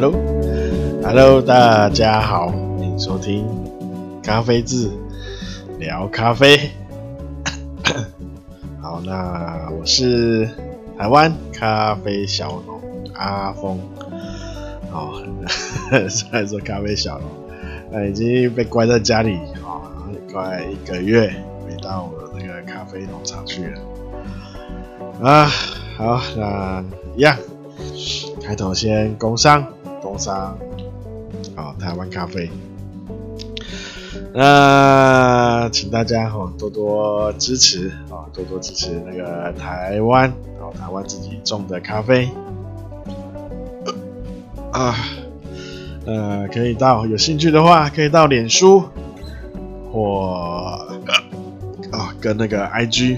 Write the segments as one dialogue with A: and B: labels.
A: Hello，Hello，大家好，欢迎收听咖啡志聊咖啡。好，那我是台湾咖啡小农阿峰。好，虽然说咖啡小农，那已经被关在家里啊，快一个月没到我那个咖啡农场去了。啊，好，那一样，开头先工商，工商，好，台湾咖啡。那请大家哈多多支持啊，多多支持那个台湾啊，台湾自己种的咖啡。啊，呃，可以到有兴趣的话，可以到脸书或啊跟那个 IG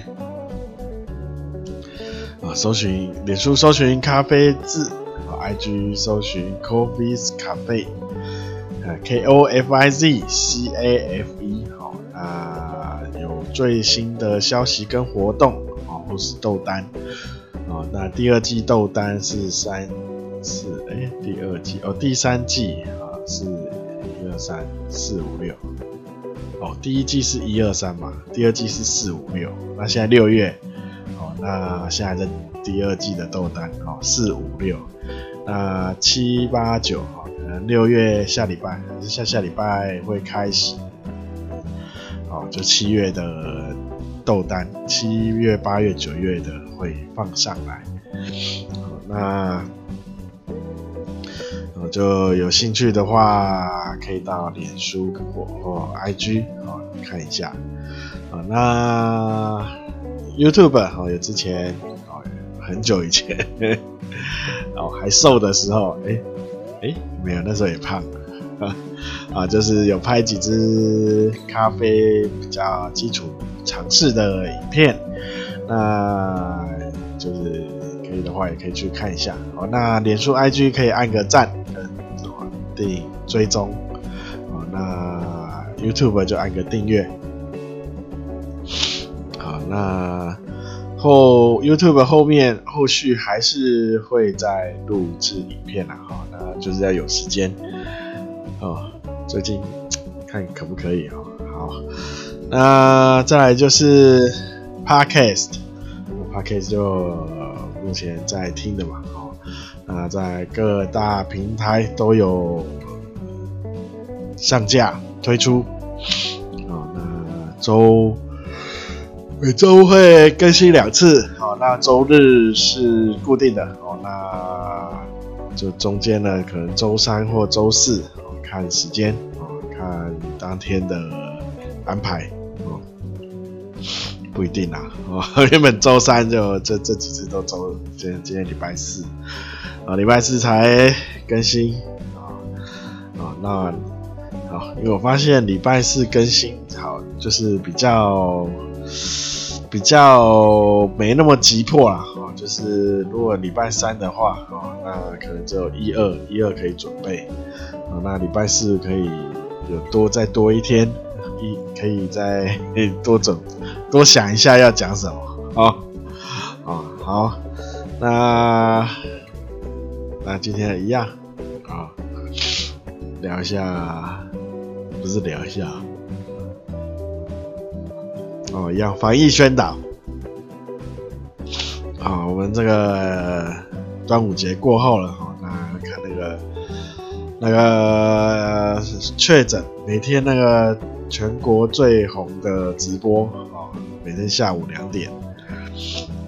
A: 啊，搜寻脸书搜寻咖啡字，IG 搜寻 Kofiz Cafe。K O F I Z C A F E 好，那有最新的消息跟活动啊，或是豆单哦，那第二季豆单是三四哎，第二季哦，第三季啊是一二三四五六哦，第一季是一二三嘛，第二季是四五六，那现在六月哦，那现在在第二季的豆单哦，四五六，那七八九啊，可能六月下礼拜还是下下礼拜会开始，哦，就七月的豆单，七月、八月、九月的会放上来。好，那我就有兴趣的话，可以到脸书或或 IG 哦看一下。啊，那 YouTube 哦，有之前哦很久以前，哦还瘦的时候，哎、欸。哎，没有，那时候也胖，啊，就是有拍几支咖啡比较基础尝试的影片，那就是可以的话也可以去看一下。好，那脸书 IG 可以按个赞跟订追踪，哦，那 YouTube 就按个订阅，好，那。后 YouTube 后面后续还是会再录制影片啦，哈，那就是要有时间哦。最近看可不可以哦？好，那再来就是 Podcast，Podcast 就目前在听的嘛，哦，那在各大平台都有上架推出，啊，那周。每周会更新两次，好，那周日是固定的，好，那就中间呢，可能周三或周四，看时间，看当天的安排，哦，不一定啦，哦，原本周三就这这几次都周，今天今天礼拜四，啊，礼拜四才更新，啊，啊，那好，因为我发现礼拜四更新好，就是比较。比较没那么急迫啦，哦，就是如果礼拜三的话，哦，那可能只有一二一二可以准备，啊，那礼拜四可以有多再多一天，一可以再 多准多想一下要讲什么，啊，啊，好，那那今天一样，啊，聊一下，不是聊一下。哦，一样防疫宣导。好，我们这个端午节过后了哈，那看那个那个确诊，每天那个全国最红的直播啊，每天下午两点，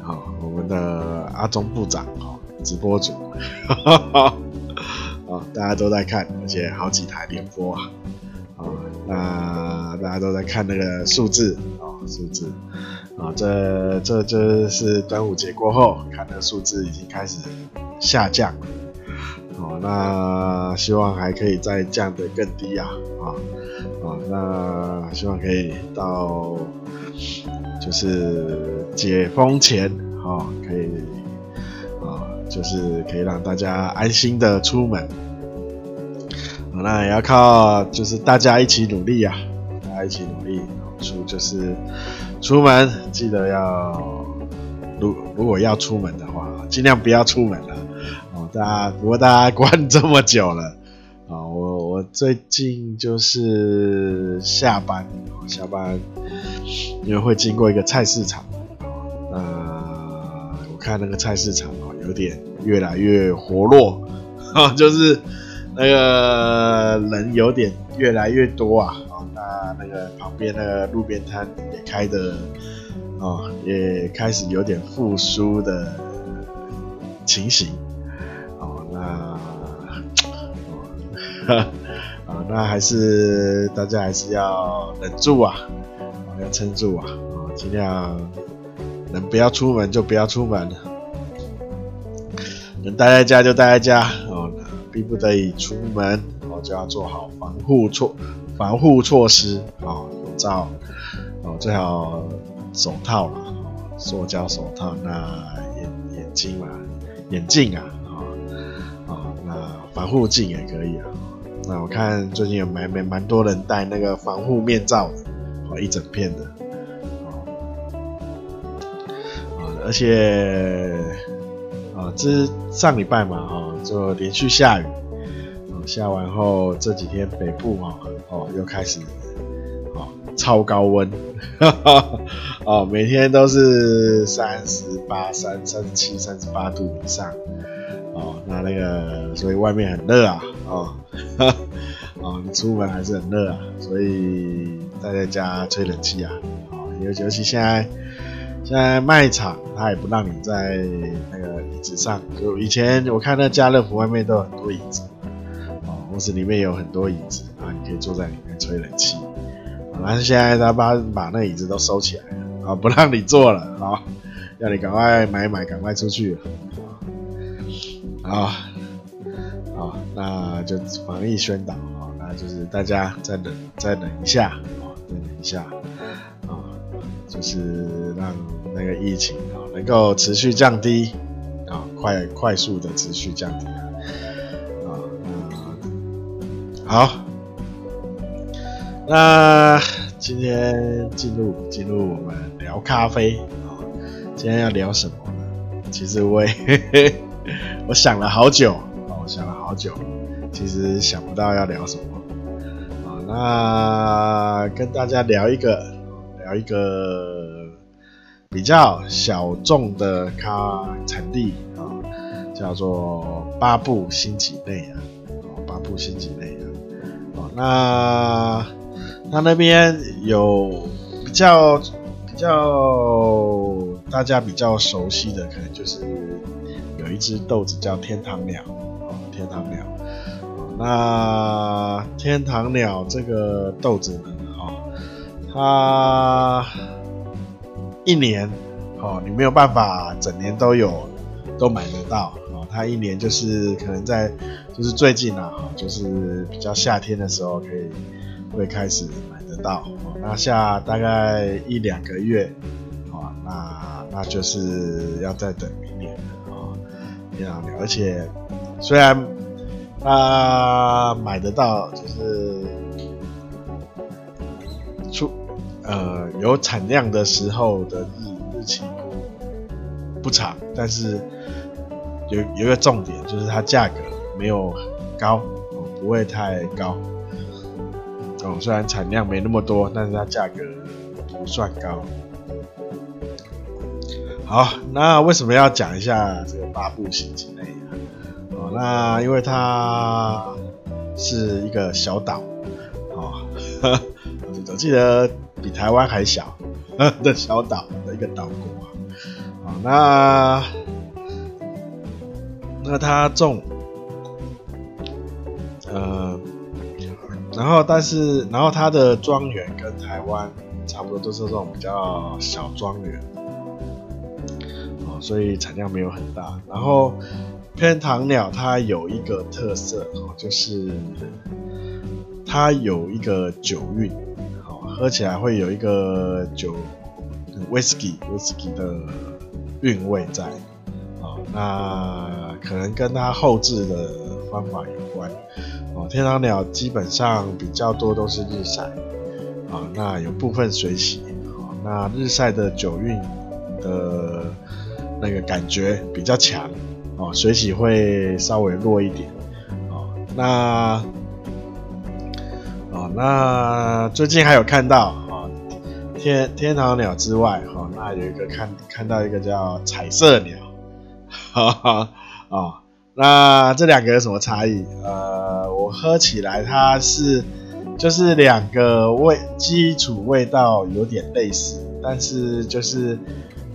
A: 好，我们的阿中部长啊，直播主，啊，大家都在看，而且好几台连播啊，啊，那大家都在看那个数字。数字啊，这这这是端午节过后，看的数字已经开始下降。哦，那希望还可以再降得更低啊！啊啊，那希望可以到就是解封前啊，可以啊，就是可以让大家安心的出门。那也要靠就是大家一起努力啊，大家一起努力。出就是出门记得要，如如果要出门的话，尽量不要出门了，哦，大家不过大家关 这么久了啊，我我最近就是下班，下班因为会经过一个菜市场，呃我看那个菜市场哦，有点越来越活络，就是那个人有点越来越多啊，那那个旁边那个路边摊也开的。哦，也开始有点复苏的情形。哦，那，哦，啊，那还是大家还是要忍住啊，要撑住啊，啊，尽量能不要出门就不要出门，能待在家就待在家。哦，逼不得已出门，哦，就要做好防护措防护措施。啊，口罩，哦，最好。手套啦，塑胶手套，那眼眼镜嘛，眼镜啊，啊、哦，那防护镜也可以啊。那我看最近有蛮蛮蛮多人戴那个防护面罩的，哦，一整片的，哦，而且，啊，这上礼拜嘛，哈，就连续下雨，下完后这几天北部啊，哦，又开始哦。超高温，哦，每天都是三十八、三三十七、三十八度以上，哦，那那个，所以外面很热啊，哦，哦，你出门还是很热啊，所以待在家吹冷气啊，哦，尤尤其现在现在卖场它也不让你在那个椅子上，就以前我看那家乐福外面都有很多椅子，公司里面有很多椅子啊，你可以坐在里面吹冷气。但是现在他把把那椅子都收起来了啊，不让你坐了啊，要你赶快买买，赶快出去了啊！好，那就防疫宣导啊，那就是大家再等再等一下啊，再等一下啊，就是让那个疫情啊能够持续降低啊，快快速的持续降低好。那今天进入进入我们聊咖啡啊，今天要聊什么呢？其实我也 我想了好久啊，我想了好久，其实想不到要聊什么啊。那跟大家聊一个聊一个比较小众的咖产地啊，叫做巴布新几内啊，巴布新几内那。他那边有比较比较大家比较熟悉的，可能就是有一只豆子叫天堂鸟哦，天堂鸟。那天堂鸟这个豆子呢，哦，它一年哦，你没有办法整年都有都买得到哦，它一年就是可能在就是最近啊，就是比较夏天的时候可以。会开始买得到，那下大概一两个月，啊，那那就是要再等明年了啊，而且虽然他买得到，就是出呃有产量的时候的日日期不不长，但是有有一个重点，就是它价格没有高哦，不会太高。哦，虽然产量没那么多，但是它价格不算高。好，那为什么要讲一下这个巴布新几内亚？哦，那因为它是一个小岛，哦，我记得比台湾还小 的小岛的一个岛国啊。那那它种，然后，但是，然后它的庄园跟台湾差不多，都是这种比较小庄园，哦，所以产量没有很大。然后，天堂鸟它有一个特色哦，就是它有一个酒韵，哦，喝起来会有一个酒威士忌威士忌的韵味在，哦，那可能跟它后制的方法有关。哦，天堂鸟基本上比较多都是日晒，啊，那有部分水洗，啊，那日晒的酒韵的那个感觉比较强，哦，水洗会稍微弱一点，哦，那，哦，那最近还有看到，哦，天天堂鸟之外，哦，那有一个看看到一个叫彩色鸟，哈哈，哦，那这两个有什么差异？呃，我喝起来它是就是两个味基础味道有点类似，但是就是。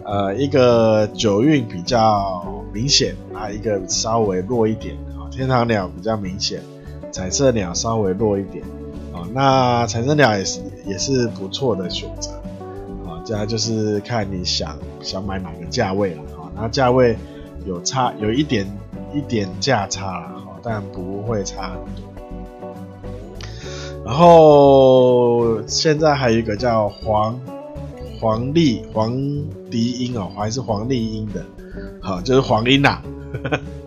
A: 呃，一个酒韵比较明显啊，一个稍微弱一点啊。天堂鸟比较明显，彩色鸟稍微弱一点啊。那彩色鸟也是也是不错的选择啊。这样就是看你想想买哪个价位了啊。那价位有差有一点一点价差了，但不会差很多。然后现在还有一个叫黄。黄丽黄迪英哦，还是黄丽英的，好，就是黄英呐，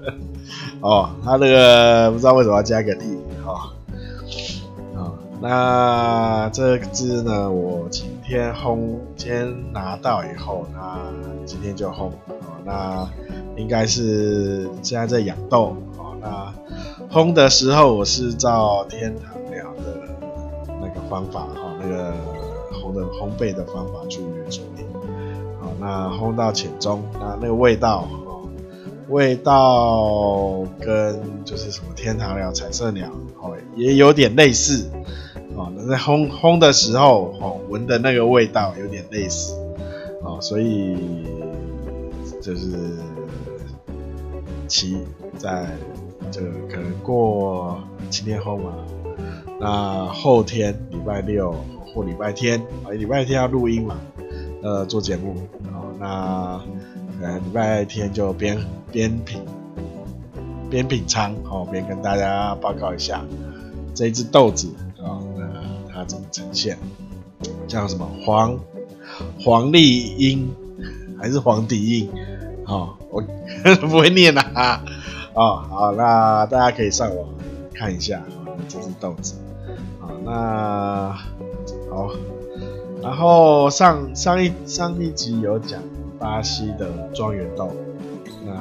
A: 哦，他那个不知道为什么要加个丽，哈，啊，那这只呢，我今天烘，今天拿到以后，那今天就烘，哦，那应该是现在在养豆，哦，那烘的时候我是照天堂鸟的那个方法，哈，那个烘。的烘焙的方法去处理，好，那烘到浅中，那那个味道，哦，味道跟就是什么天堂鸟、彩色鸟，哦，也有点类似，哦，那在烘烘的时候，哦，闻的那个味道有点类似，哦，所以就是其在这可能过七天后嘛，那后天礼拜六。或礼拜天啊，礼拜天要录音嘛，呃，做节目，然后，那呃，礼拜天就边边品边品尝，哦，边跟大家报告一下这一只豆子啊，那它怎么呈现，叫什么黄黄丽英还是黄底英？哦，我 不会念啊，哦，好，那大家可以上网看一下这只豆子，啊，那。好，然后上上一上一集有讲巴西的庄园豆，那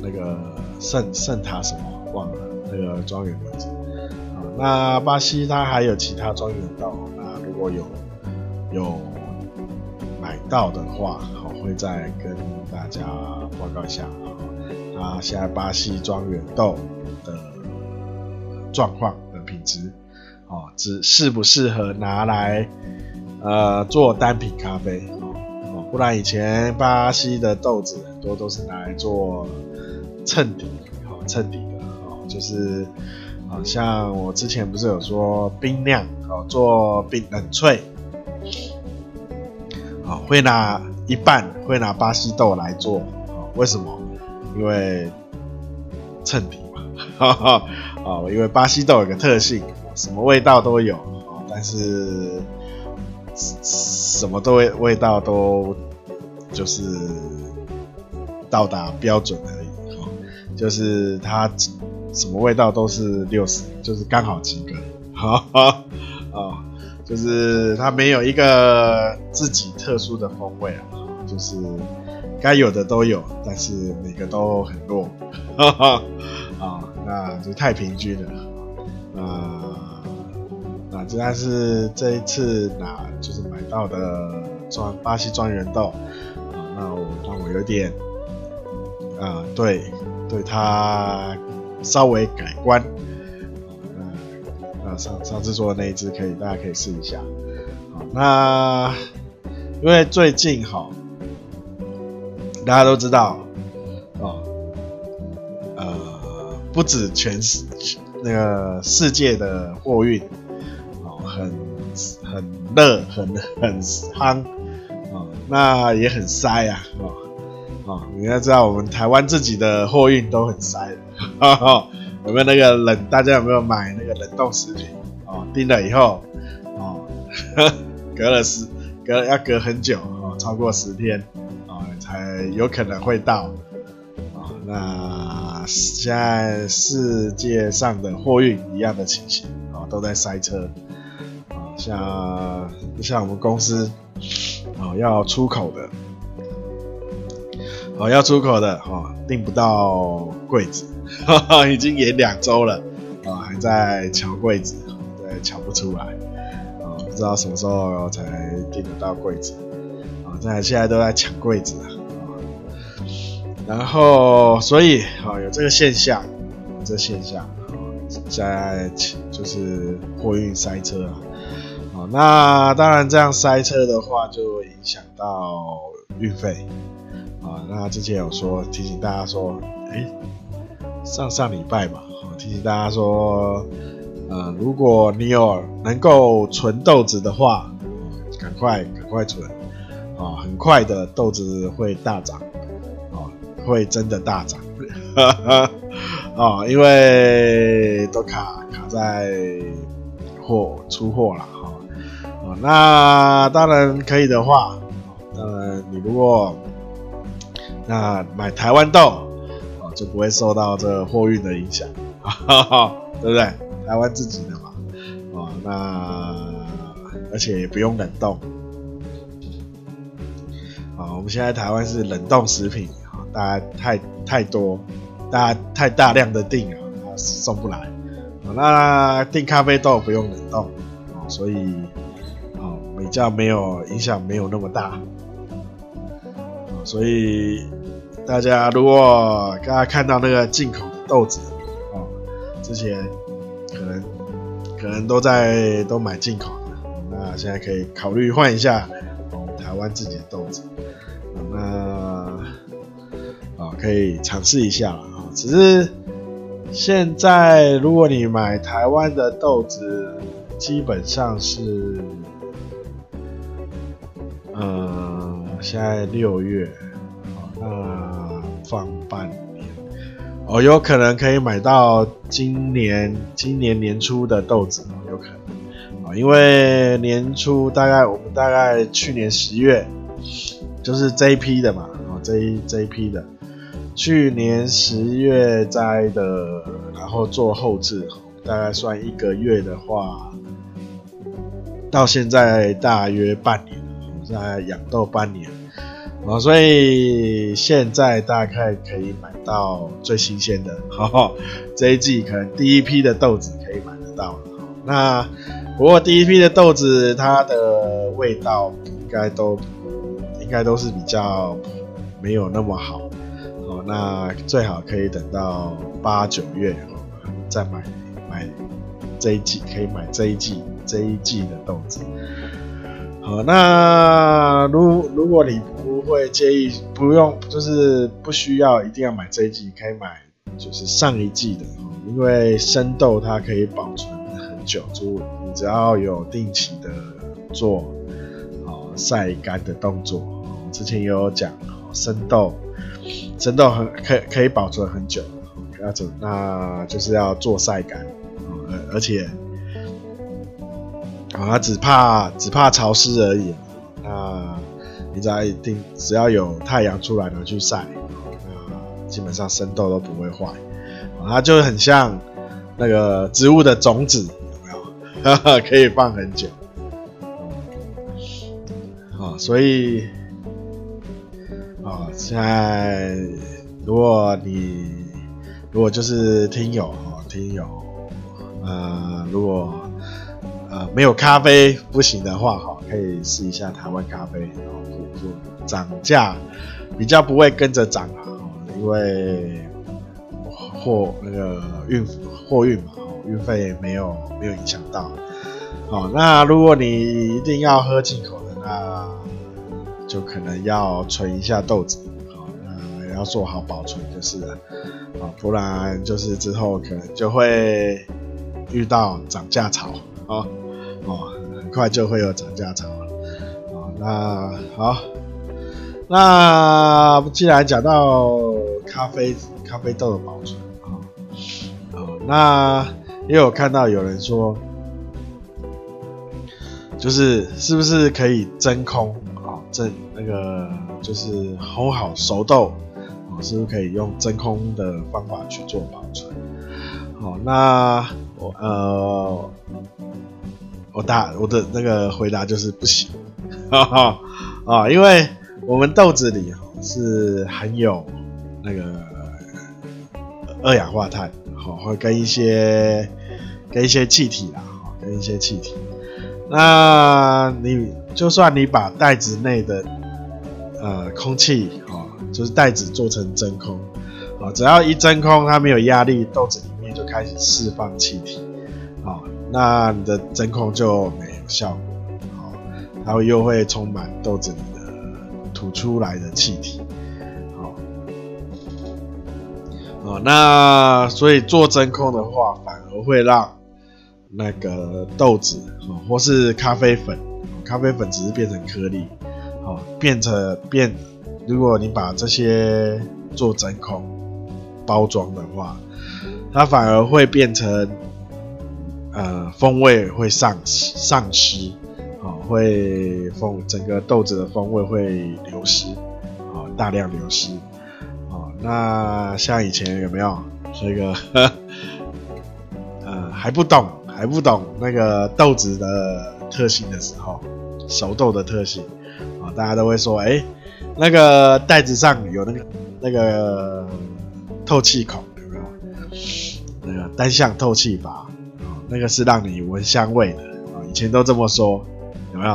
A: 那个圣圣塔什么忘了那个庄园名字啊。那巴西它还有其他庄园豆，那如果有有买到的话，好会再跟大家报告一下啊。啊现在巴西庄园豆的状况的品质。哦，只适不适合拿来呃做单品咖啡哦，不然以前巴西的豆子很多都是拿来做衬底，哦衬底的哦，就是好、像我之前不是有说冰酿哦做冰冷萃，啊、哦、会拿一半会拿巴西豆来做，为什么？因为衬底嘛，哈 哈哦因为巴西豆有个特性。什么味道都有哦，但是什么都味味道都就是到达标准而已哦，就是它什么味道都是六十，就是刚好及格，哈哈啊，就是它没有一个自己特殊的风味啊，就是该有的都有，但是每个都很弱，哈 哈啊，那就太平均了，啊。啊，这还是这一次拿就是买到的庄巴西庄园豆啊，那我让我有点啊，对，对它稍微改观啊，那上上次做的那一只可以，大家可以试一下啊。那因为最近哈，大家都知道啊，呃，不止全世那个世界的货运。哦很很热，很很夯、哦，那也很塞啊，哦哦，你要知道我们台湾自己的货运都很塞的，哈 哈，有没有那个冷？大家有没有买那个冷冻食品？哦，订了以后，哦，呵 隔了十隔要隔很久哦，超过十天、哦，才有可能会到啊、哦。那现在世界上的货运一样的情形啊、哦，都在塞车啊。像像我们公司、哦，要出口的哦，要出口的哦，订不到柜子，哈哈，已经延两周了，啊、哦，还在抢柜子，对，抢不出来，不知道什么时候才订得到柜子，啊、在现在都在抢柜子啊、然后所以啊、有这个现象，有这现象，啊、在就是货运塞车啊。那当然，这样塞车的话，就影响到运费啊。那之前有说提醒大家说，哎，上上礼拜嘛，提醒大家说，呃，如果你有能够存豆子的话，赶快赶快存啊，很快的豆子会大涨啊，会真的大涨哈哈 啊，因为都卡卡在货出货了。哈，啊那当然可以的话，当然你如果那买台湾豆，哦就不会受到这货运的影响，哈哈对不对？台湾自己的嘛，哦那而且也不用冷冻，啊我们现在台湾是冷冻食品，啊大家太太多，大家太大量的订啊送不来，那订咖啡豆不用冷冻，所以啊。比较没有影响，没有那么大，所以大家如果刚刚看到那个进口的豆子，哦，之前可能可能都在都买进口的，那现在可以考虑换一下台湾自己的豆子，那啊可以尝试一下啊，只是现在如果你买台湾的豆子，基本上是。呃，现在六月啊，那放半年，哦，有可能可以买到今年今年年初的豆子，有可能，啊，因为年初大概我们大概去年十月，就是这一批的嘛，啊，这一这一批的，去年十月摘的，然后做后置，大概算一个月的话，到现在大约半年。在养豆半年，哦，所以现在大概可以买到最新鲜的，哈哈，这一季可能第一批的豆子可以买得到。那不过第一批的豆子它的味道应该都应该都是比较没有那么好，哦，那最好可以等到八九月再买买这一季，可以买这一季这一季的豆子。好，那如如果你会介意，不用就是不需要一定要买这一季，可以买就是上一季的，因为生豆它可以保存很久，就你只要有定期的做好晒干的动作，之前也有讲生豆，生豆很可可以保存很久，要怎那就是要做晒干，而而且。啊，只怕只怕潮湿而已。那你只要一定只要有太阳出来了去晒，基本上生豆都不会坏。它就很像那个植物的种子，有没有？可以放很久。啊，所以啊，现在如果你如果就是听友啊，听友，呃，如果。呃，没有咖啡不行的话，哈，可以试一下台湾咖啡，然后不不涨价比较不会跟着涨啊，因为货那个运货运嘛，运费没有没有影响到。好，那如果你一定要喝进口的，那就可能要存一下豆子，好，那要做好保存就是了，啊，不然就是之后可能就会遇到涨价潮。好，哦，很快就会有涨价潮了，哦，那好，那既然讲到咖啡咖啡豆的保存，啊，哦，那也有看到有人说，就是是不是可以真空啊？真那个就是烘好熟豆，哦，是不是可以用真空的方法去做保存？好，那我呃。我答我的那个回答就是不行，哈 哈啊，因为我们豆子里是含有那个二氧化碳，好，会跟一些跟一些气体啦，跟一些气体。那你就算你把袋子内的呃空气，哦，就是袋子做成真空，啊，只要一真空，它没有压力，豆子里面就开始释放气体，哦，那你的真空就没有效果，哦，然后又会充满豆子里的吐出来的气体，哦，哦，那所以做真空的话，反而会让。那个豆子，或是咖啡粉，咖啡粉只是变成颗粒，哦，变成变，如果你把这些做真空包装的话，它反而会变成，呃，风味会丧丧失，哦，会风整个豆子的风味会流失，哦，大量流失，哦，那像以前有没有这个，呃，还不懂。还不懂那个豆子的特性的时候，熟豆的特性啊，大家都会说，哎、那个袋子上有那个那个透气孔，有没有？那个单向透气阀，那个是让你闻香味的啊，以前都这么说，有没有？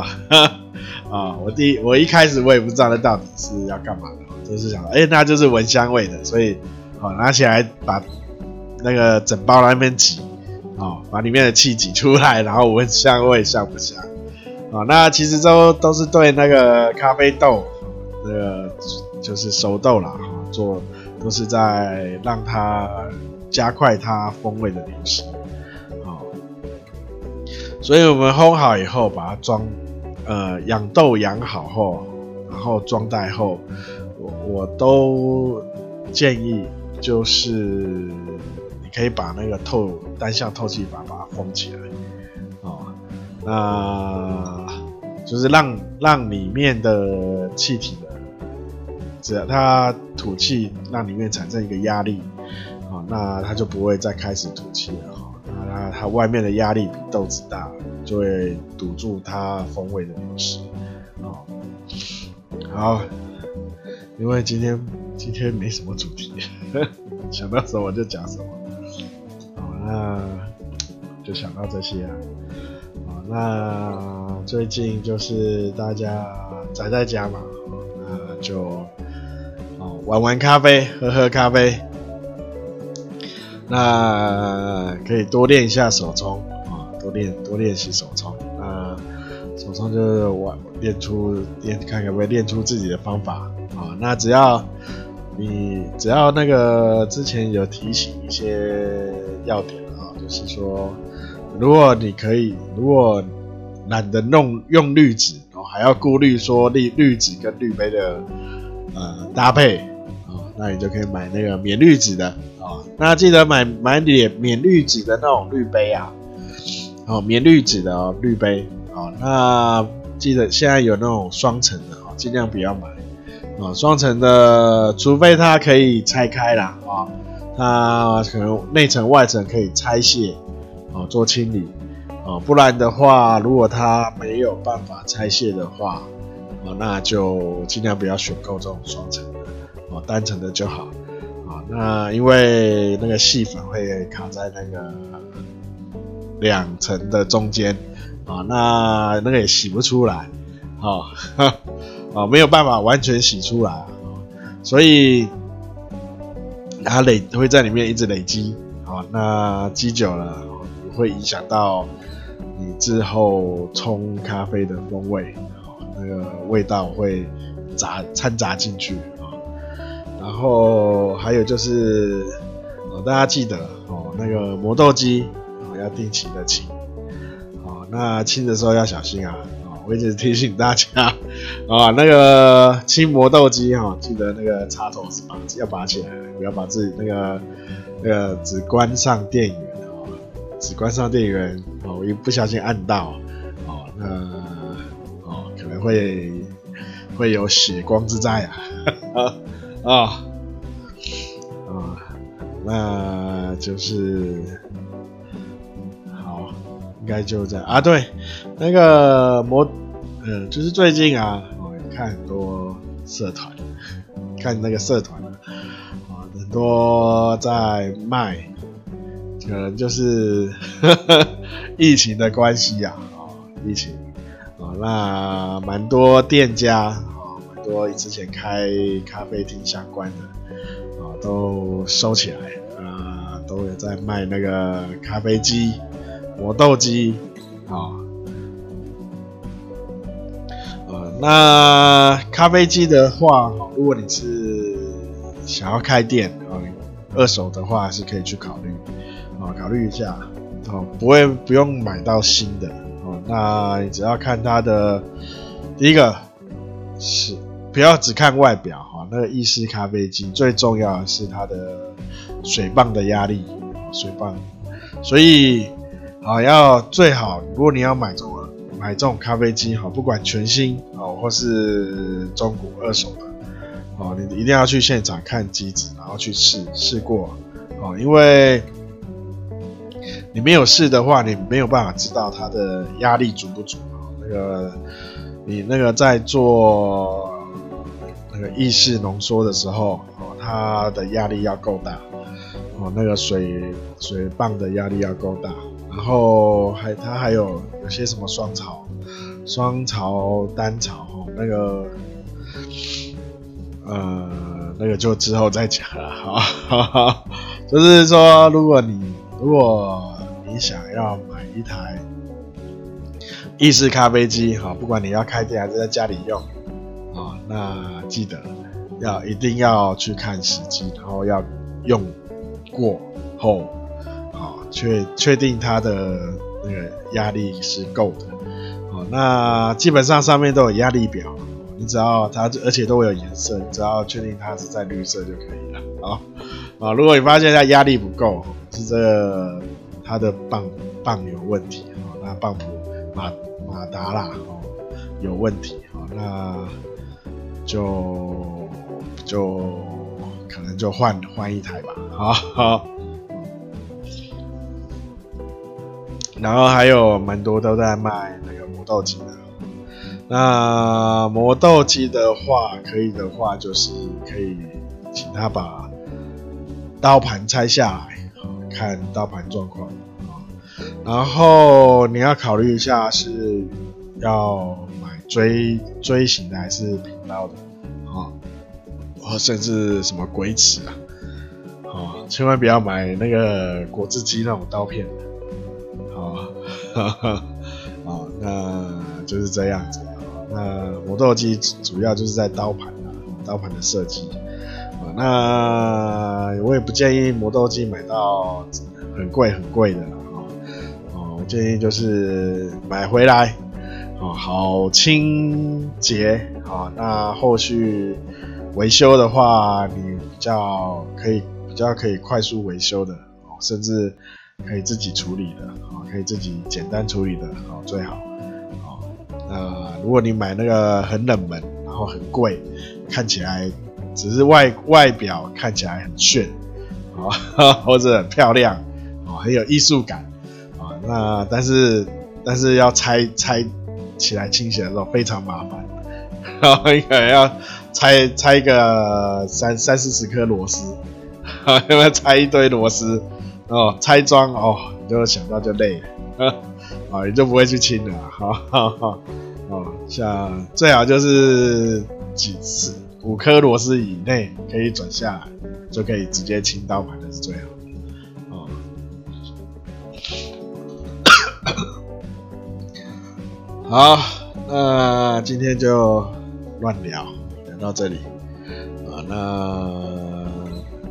A: 啊，我第一我一开始我也不知道那到底是要干嘛的，就是想，哎、那就是闻香味的，所以好拿起来把那个整包那边挤。哦，把里面的气挤出来，然后闻香味香不香？啊，那其实都都是对那个咖啡豆，那个就是熟豆啦，哈，做都是在让它加快它风味的流失。所以我们烘好以后，把它装，呃，养豆养好后，然后装袋后，我我都建议就是你。可以把那个透单向透气阀把它封起来，哦，那就是让让里面的气体的，只要它吐气，让里面产生一个压力，啊、哦，那它就不会再开始吐气了，那它外面的压力比豆子大，就会堵住它风味的流失，哦，好，因为今天今天没什么主题，想到什么就讲什么。好那就想到这些啊，好，那最近就是大家宅在家嘛，那就哦玩玩咖啡，喝喝咖啡，那可以多练一下手冲啊，多练多练习手冲，那手冲就是我练出练看可不可以练出自己的方法啊，那只要你只要那个之前有提醒一些。要点啊，就是说，如果你可以，如果懒得弄用滤纸哦，还要顾虑说滤滤纸跟滤杯的呃搭配啊，那你就可以买那个免滤纸的啊。那记得买买点免滤纸的那种滤杯啊，哦，免滤纸的哦滤杯哦。那记得现在有那种双层的哦，尽量不要买啊，双层的，除非它可以拆开啦啊。它可能内层外层可以拆卸，哦，做清理，哦，不然的话，如果它没有办法拆卸的话，哦，那就尽量不要选购这种双层的，哦，单层的就好，啊，那因为那个细粉会卡在那个两层的中间，啊，那那个也洗不出来，哦，哦，没有办法完全洗出来，所以。它累会在里面一直累积，好，那积久了会影响到你之后冲咖啡的风味，好，那个味道会杂掺杂进去。然后还有就是哦，大家记得哦，那个磨豆机要定期的清，好，那清的时候要小心啊。哦我一直提醒大家啊，那个清磨豆机哈，记得那个插头是拔要拔起来，不要把自己那个那个只关上电源哦，只关上电源哦，我一不小心按到哦，那哦可能会会有血光之灾啊 啊啊，那就是好。应该就这啊，对，那个模，呃，就是最近啊，我看很多社团，看那个社团啊，很多在卖，可能就是呵 呵疫情的关系啊，啊，疫情啊，那蛮多店家，多之前开咖啡厅相关的啊，都收起来啊，都有在卖那个咖啡机、磨豆机啊。那咖啡机的话，如果你是想要开店啊，二手的话是可以去考虑啊，考虑一下哦，不会不用买到新的哦。那你只要看它的第一个是不要只看外表哈，那个意式咖啡机最重要的是它的水泵的压力，水泵，所以啊要最好，如果你要买这种。买这种咖啡机哈，不管全新哦，或是中古二手的哦，你一定要去现场看机子，然后去试试过哦，因为你没有试的话，你没有办法知道它的压力足不足。那个你那个在做个意式浓缩的时候哦，它的压力要够大哦，那个水水泵的压力要够大。然后还它还有有些什么双槽、双槽、单槽哦，那个呃那个就之后再讲了哈。就是说，如果你如果你想要买一台意式咖啡机哈，不管你要开店还是在家里用啊，那记得要一定要去看时机，然后要用过后。确确定它的那个压力是够的，哦，那基本上上面都有压力表，你只要它，而且都会有颜色，你只要确定它是在绿色就可以了，啊啊，如果你发现它压力不够，是这个它的泵泵有问题，哦，那泵浦马马达啦，哦，有问题，哦，那就就可能就换换一台吧，好好。然后还有蛮多都在卖那个磨豆机的。那磨豆机的话，可以的话就是可以请他把刀盘拆下来，看刀盘状况。然后你要考虑一下是要买锥锥形的还是刀的啊？或甚至什么鬼齿啊？哦，千万不要买那个果汁机那种刀片。哈哈，哦，那就是这样子。那磨豆机主要就是在刀盘啊，刀盘的设计。啊，那我也不建议磨豆机买到很贵很贵的了。哦，我建议就是买回来，哦，好清洁。啊，那后续维修的话，你比较可以比较可以快速维修的，哦，甚至。可以自己处理的啊，可以自己简单处理的哦，最好哦。那如果你买那个很冷门，然后很贵，看起来只是外外表看起来很炫啊，或者很漂亮啊，很有艺术感啊，那但是但是要拆拆起来清洗的时候非常麻烦，然后可能要拆拆个三三四十颗螺丝，啊，要不要拆一堆螺丝？哦，拆装哦，你就想到就累。了，啊、哦，你就不会去清了，好好好，哦，像最好就是几次五颗螺丝以内可以转下来，就可以直接清刀盘的是最好好，那今天就乱聊聊到这里，啊，那。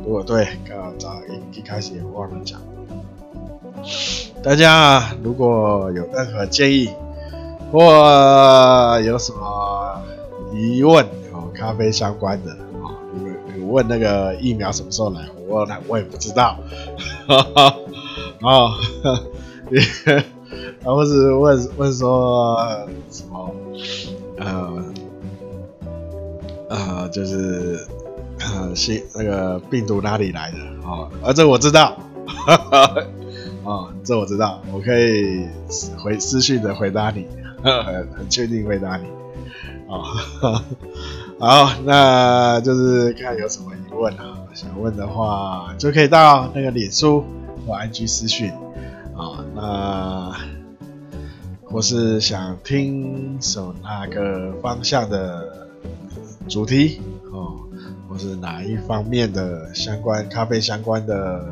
A: 如果对，刚刚早一一开始也忘了讲。大家，如果有任何建议或有什么疑问哦，咖啡相关的啊，有有问那个疫苗什么时候来，我我也不知道。哈哈，啊，然后是问问说什么呃呃，就是。呃，新那个病毒哪里来的？哦，啊，这我知道，哈哈，哦，这我知道，我可以回私讯的回答你，很很确定回答你，啊、哦，好，那就是看有什么疑问啊，想问的话就可以到那个脸书或 IG 私讯啊。那或是想听什么哪个方向的主题哦，或是哪一方面的相关咖啡相关的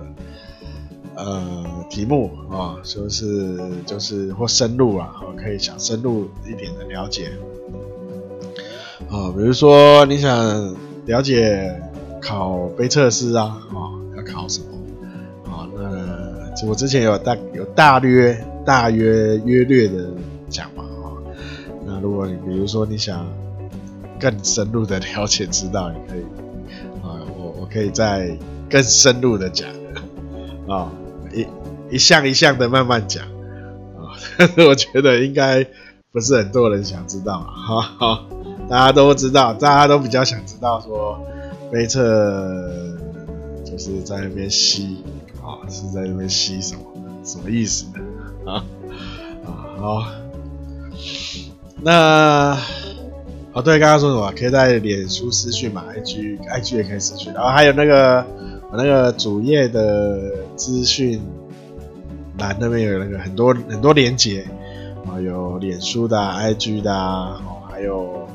A: 呃题目啊，就是就是或深入啊，可以想深入一点的了解。啊，比如说你想了解考杯测师啊，啊，要考什么？啊，那我之前有大有大略、大约、约略的讲嘛，啊，那如果你比如说你想更深入的了解知道，你可以，啊，我我可以再更深入的讲，啊，一一项一项的慢慢讲，啊，我觉得应该不是很多人想知道，哈哈。大家都知道，大家都比较想知道说，杯测就是在那边吸啊，是在那边吸什么，什么意思呢？啊，好，那哦对，刚刚说什么？可以在脸书私讯嘛，IG IG 也可以私讯，然后还有那个我那个主页的资讯栏那边有那个很多很多连接啊，有脸书的、IG 的啊，还有。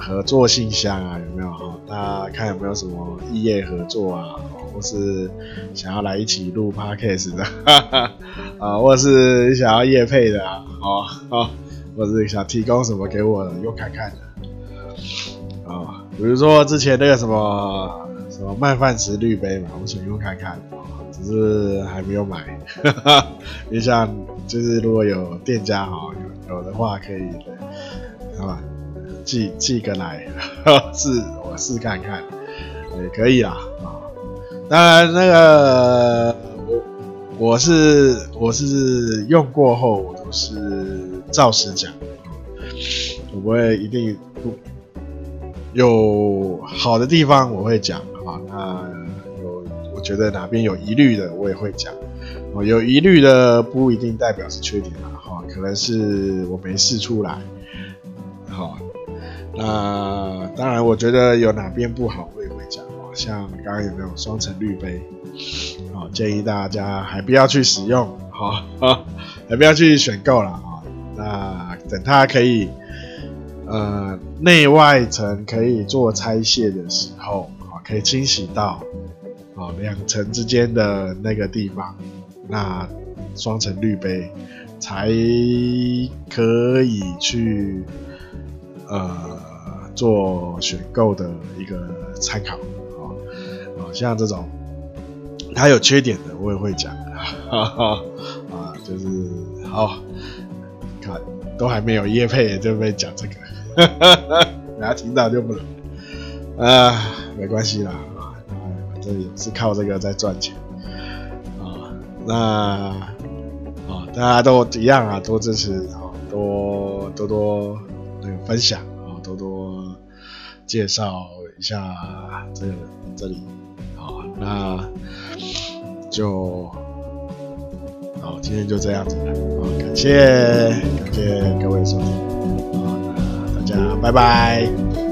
A: 合作信箱啊，有没有？大家看有没有什么异业合作啊，或是想要来一起录 podcast 的，哈 哈啊，或是想要夜配的啊，好，好，或是想提供什么给我的，用看看的，啊，比如说之前那个什么什么麦饭石滤杯嘛，我想用看看，只是还没有买，哈哈，你想就是如果有店家哈，有有的话可以，好吧？寄寄个来，试我试看看，也可以啦啊。当然那个我我是我是用过后，我都是照实讲，我不会一定不有好的地方我会讲啊。那有我觉得哪边有疑虑的，我也会讲。哦，有疑虑的不一定代表是缺点啊，哈，可能是我没试出来，好。那当然，我觉得有哪边不好，我也会讲哦。像刚刚有没有双层滤杯？好，建议大家还不要去使用，好，还不要去选购了啊。那等它可以，呃，内外层可以做拆卸的时候，啊，可以清洗到，啊，两层之间的那个地方，那双层滤杯才可以去，呃。做选购的一个参考，像这种它有缺点的，我也会讲啊，啊，就是好，看都还没有业配就被讲这个，哈哈，大家听到就不能啊，没关系啦啊，反正也是靠这个在赚钱啊，那啊，大家都一样啊，多支持啊，多多多那个分享啊。多多介绍一下这个这里，那就好，今天就这样子了，好，感谢感谢各位收听，好，那大家拜拜。